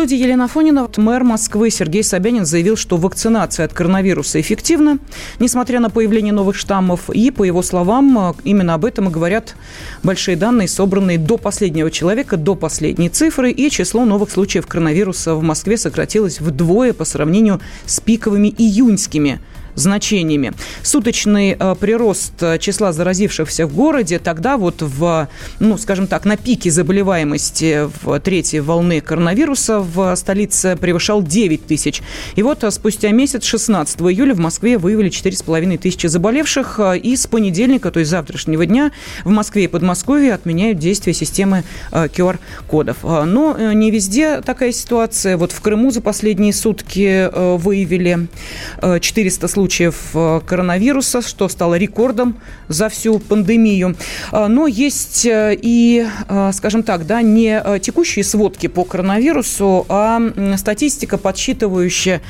Студии Елена Фонина. Мэр Москвы Сергей Собянин заявил, что вакцинация от коронавируса эффективна, несмотря на появление новых штаммов. И, по его словам, именно об этом и говорят большие данные, собранные до последнего человека, до последней цифры. И число новых случаев коронавируса в Москве сократилось вдвое по сравнению с пиковыми июньскими значениями. Суточный э, прирост э, числа заразившихся в городе тогда вот в, ну, скажем так, на пике заболеваемости в третьей волны коронавируса в столице превышал 9 тысяч. И вот э, спустя месяц, 16 июля, в Москве выявили 4,5 тысячи заболевших. И с понедельника, то есть завтрашнего дня, в Москве и Подмосковье отменяют действие системы QR-кодов. Но не везде такая ситуация. Вот в Крыму за последние сутки выявили 400 случаев случаев э, коронавируса, что стало рекордом за всю пандемию. А, но есть э, и, э, скажем так, да, не текущие сводки по коронавирусу, а статистика, подсчитывающая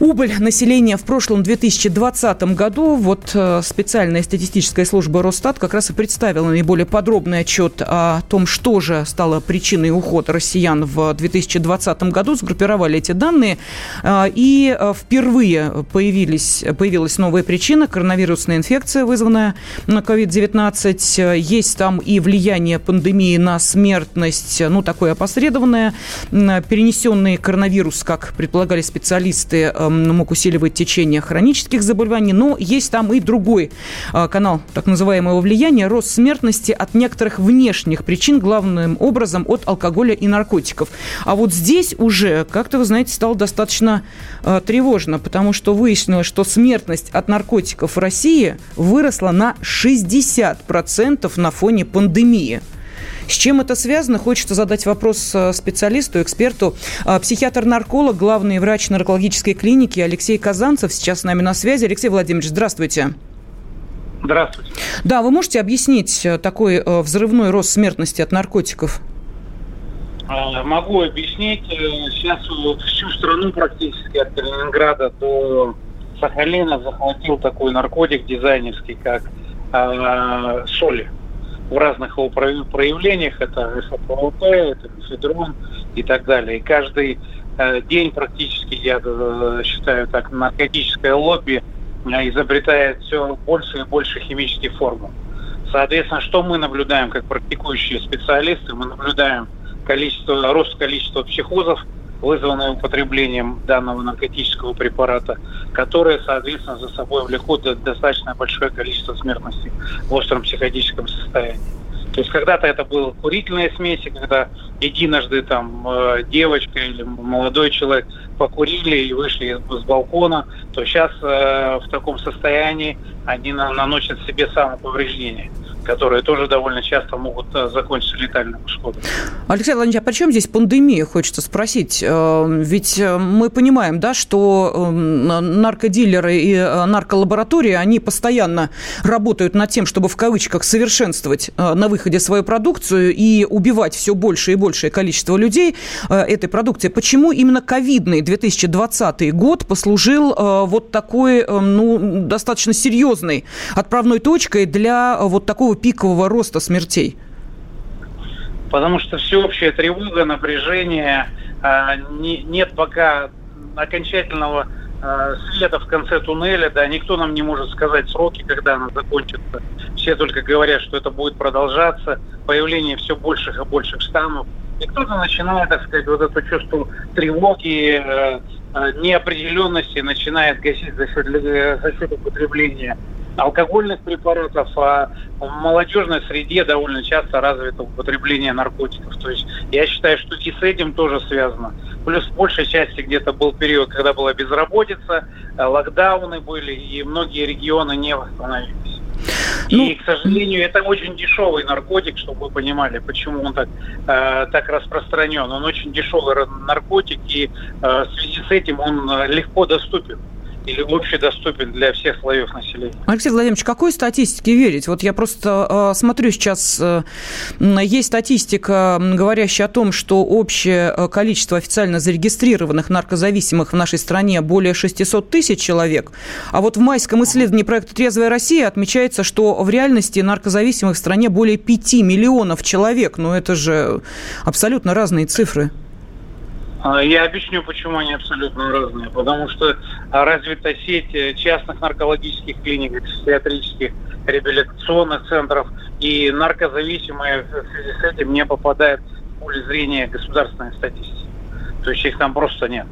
Убыль населения в прошлом 2020 году, вот э, специальная статистическая служба Росстат как раз и представила наиболее подробный отчет о том, что же стало причиной ухода россиян в 2020 году. Сгруппировали эти данные, э, и э, впервые появились, появилась новая причина – коронавирусная инфекция, вызванная на COVID-19. Есть там и влияние пандемии на смертность, ну, такое опосредованное. Перенесенный коронавирус, как предполагали специалисты, мог усиливать течение хронических заболеваний, но есть там и другой а, канал так называемого влияния, рост смертности от некоторых внешних причин, главным образом от алкоголя и наркотиков. А вот здесь уже, как-то, вы знаете, стало достаточно э, тревожно, потому что выяснилось, что смертность от наркотиков в России выросла на 60% на фоне пандемии. С чем это связано? Хочется задать вопрос э, специалисту, эксперту. А, психиатр-нарколог, главный врач наркологической клиники Алексей Казанцев сейчас с нами на связи. Алексей Владимирович, здравствуйте. Здравствуйте. Да, вы можете объяснить э, такой э, взрывной рост смертности от наркотиков? А, могу объяснить. Сейчас всю страну практически от Калининграда до Сахалина захватил такой наркотик дизайнерский, как э, соли в разных его проявлениях. Это СПВП, это мефедрон и так далее. И каждый э, день практически, я э, считаю так, наркотическое лобби э, изобретает все больше и больше химических формул. Соответственно, что мы наблюдаем как практикующие специалисты? Мы наблюдаем количество, рост количества психозов, вызванные употреблением данного наркотического препарата, которые, соответственно, за собой влекут достаточно большое количество смертности в остром психотическом состоянии. То есть когда-то это было курительные смеси, когда единожды там э, девочка или молодой человек покурили и вышли с балкона, то сейчас э, в таком состоянии они наносят себе самоповреждение которые тоже довольно часто могут э, закончиться летальным исходом. Алексей Владимирович, а при чем здесь пандемия, хочется спросить? Э, ведь э, мы понимаем, да, что наркодилеры и нарколаборатории, они постоянно работают над тем, чтобы в кавычках совершенствовать на выходе свою продукцию и убивать все больше и большее количество людей этой продукции. Почему именно ковидный 2020 год послужил вот такой, ну, достаточно серьезной отправной точкой для вот такого такого пикового роста смертей? Потому что всеобщая тревога, напряжение, а, нет пока окончательного а, света в конце туннеля, да, никто нам не может сказать сроки, когда она закончится. Все только говорят, что это будет продолжаться, появление все больших и больших штаммов. И кто-то начинает, так сказать, вот это чувство тревоги, э, э, неопределенности начинает гасить за счет, за счет употребления алкогольных препаратов, а в молодежной среде довольно часто развито употребление наркотиков. То есть я считаю, что и с этим тоже связано. Плюс в большей части где-то был период, когда была безработица, э, локдауны были, и многие регионы не восстановились. Ну, и, к сожалению, это очень дешевый наркотик, чтобы вы понимали, почему он так, э, так распространен. Он очень дешевый наркотик, и э, в связи с этим он э, легко доступен. Или общедоступен для всех слоев населения. Алексей Владимирович, какой статистике верить? Вот я просто э, смотрю сейчас, э, есть статистика, говорящая о том, что общее э, количество официально зарегистрированных наркозависимых в нашей стране более 600 тысяч человек. А вот в майском исследовании проекта «Трезвая Россия» отмечается, что в реальности наркозависимых в стране более 5 миллионов человек. Ну, это же абсолютно разные цифры. А, я объясню, почему они абсолютно разные. Потому что развита сеть э, частных наркологических клиник, психиатрических реабилитационных центров, и наркозависимые в связи с этим не попадают в поле зрения государственной статистики. То есть их там просто нет.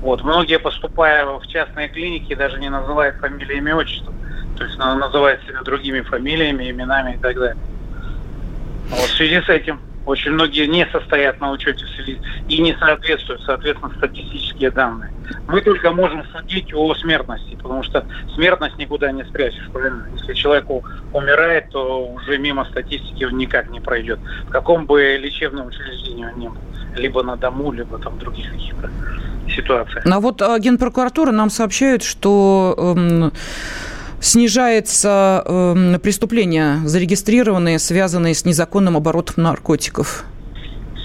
Вот. Многие, поступая в частные клиники, даже не называют фамилии, имя, отчество. То есть называют себя другими фамилиями, именами и так далее. Вот в связи с этим очень многие не состоят на учете и не соответствуют, соответственно, статистические данные. Мы только можем судить о смертности, потому что смертность никуда не спрячешь, правильно? Если человек умирает, то уже мимо статистики он никак не пройдет. В каком бы лечебном учреждении он ни был. Либо на дому, либо там в других каких-то ситуациях. А вот а, Генпрокуратура нам сообщает, что... Снижается э, преступления, зарегистрированные, связанные с незаконным оборотом наркотиков?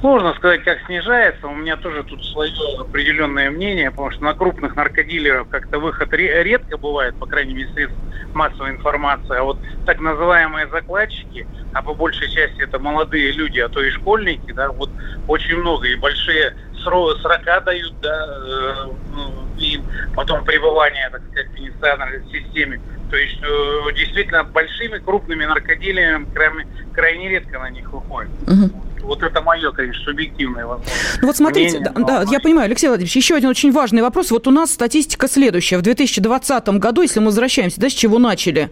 Сложно сказать, как снижается. У меня тоже тут свое определенное мнение, потому что на крупных наркодилеров как-то выход редко бывает, по крайней мере, средств массовой информации. А вот так называемые закладчики, а по большей части это молодые люди, а то и школьники, да, вот очень много и большие срока дают, да, э, ну, им потом пребывание, так сказать, в системе. То есть э, действительно большими крупными наркоделиями крайне, крайне редко на них выходит. Угу. Вот это мое, конечно, субъективное. Ну вот смотрите, мнение, да, да, я понимаю, Алексей Владимирович, еще один очень важный вопрос. Вот у нас статистика следующая. В 2020 году, если мы возвращаемся, да, с чего начали,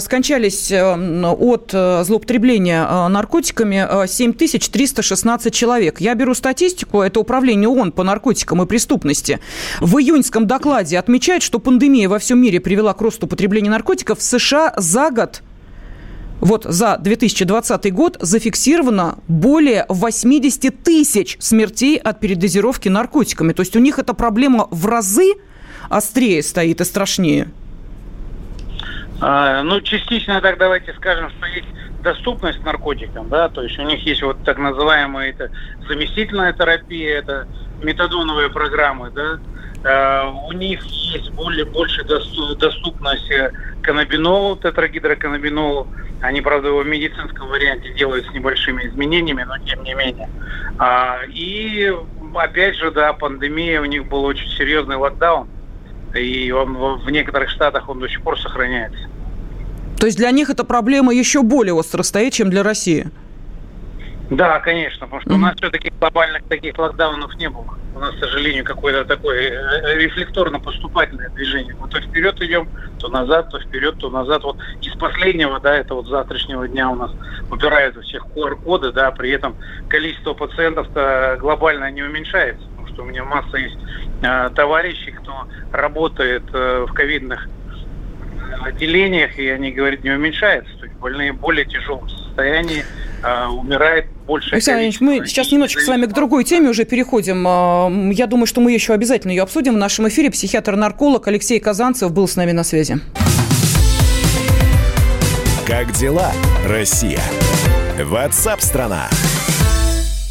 скончались э, от э, злоупотребления наркотиками 7316 человек. Я беру статистику, это управление ООН по наркотикам и преступности. В июньском докладе отмечает, что пандемия во всем мире привела к росту потребления наркотиков в США за год вот за 2020 год зафиксировано более 80 тысяч смертей от передозировки наркотиками. То есть у них эта проблема в разы острее стоит и страшнее. А, ну, частично так давайте скажем, что есть доступность наркотикам, да, то есть у них есть вот так называемая это заместительная терапия, это метадоновые программы, да, у них есть более, больше доступность каннабинолу, тетрагидроканнабинолу. Они, правда, его в медицинском варианте делают с небольшими изменениями, но тем не менее. А, и опять же, да, пандемия, у них был очень серьезный локдаун. И он в некоторых штатах он до сих пор сохраняется. То есть для них эта проблема еще более остро стоит, чем для России? Да, конечно, потому что у нас все-таки глобальных таких локдаунов не было. У нас, к сожалению, какое-то такое э, рефлекторно-поступательное движение. Мы то вперед идем, то назад, то вперед, то назад. Вот из последнего, да, это вот завтрашнего дня у нас убирают у всех QR-коды, да, при этом количество пациентов-то глобально не уменьшается, потому что у меня масса есть э, товарищей, кто работает э, в ковидных отделениях, и они говорят, не уменьшается. То есть больные в более тяжелом состоянии, э, умирает больше. Александр Ильич, мы сейчас немножечко с вами к другой теме уже переходим. А, я думаю, что мы еще обязательно ее обсудим в нашем эфире. Психиатр-нарколог Алексей Казанцев был с нами на связи. Как дела, Россия? Ватсап-страна! страна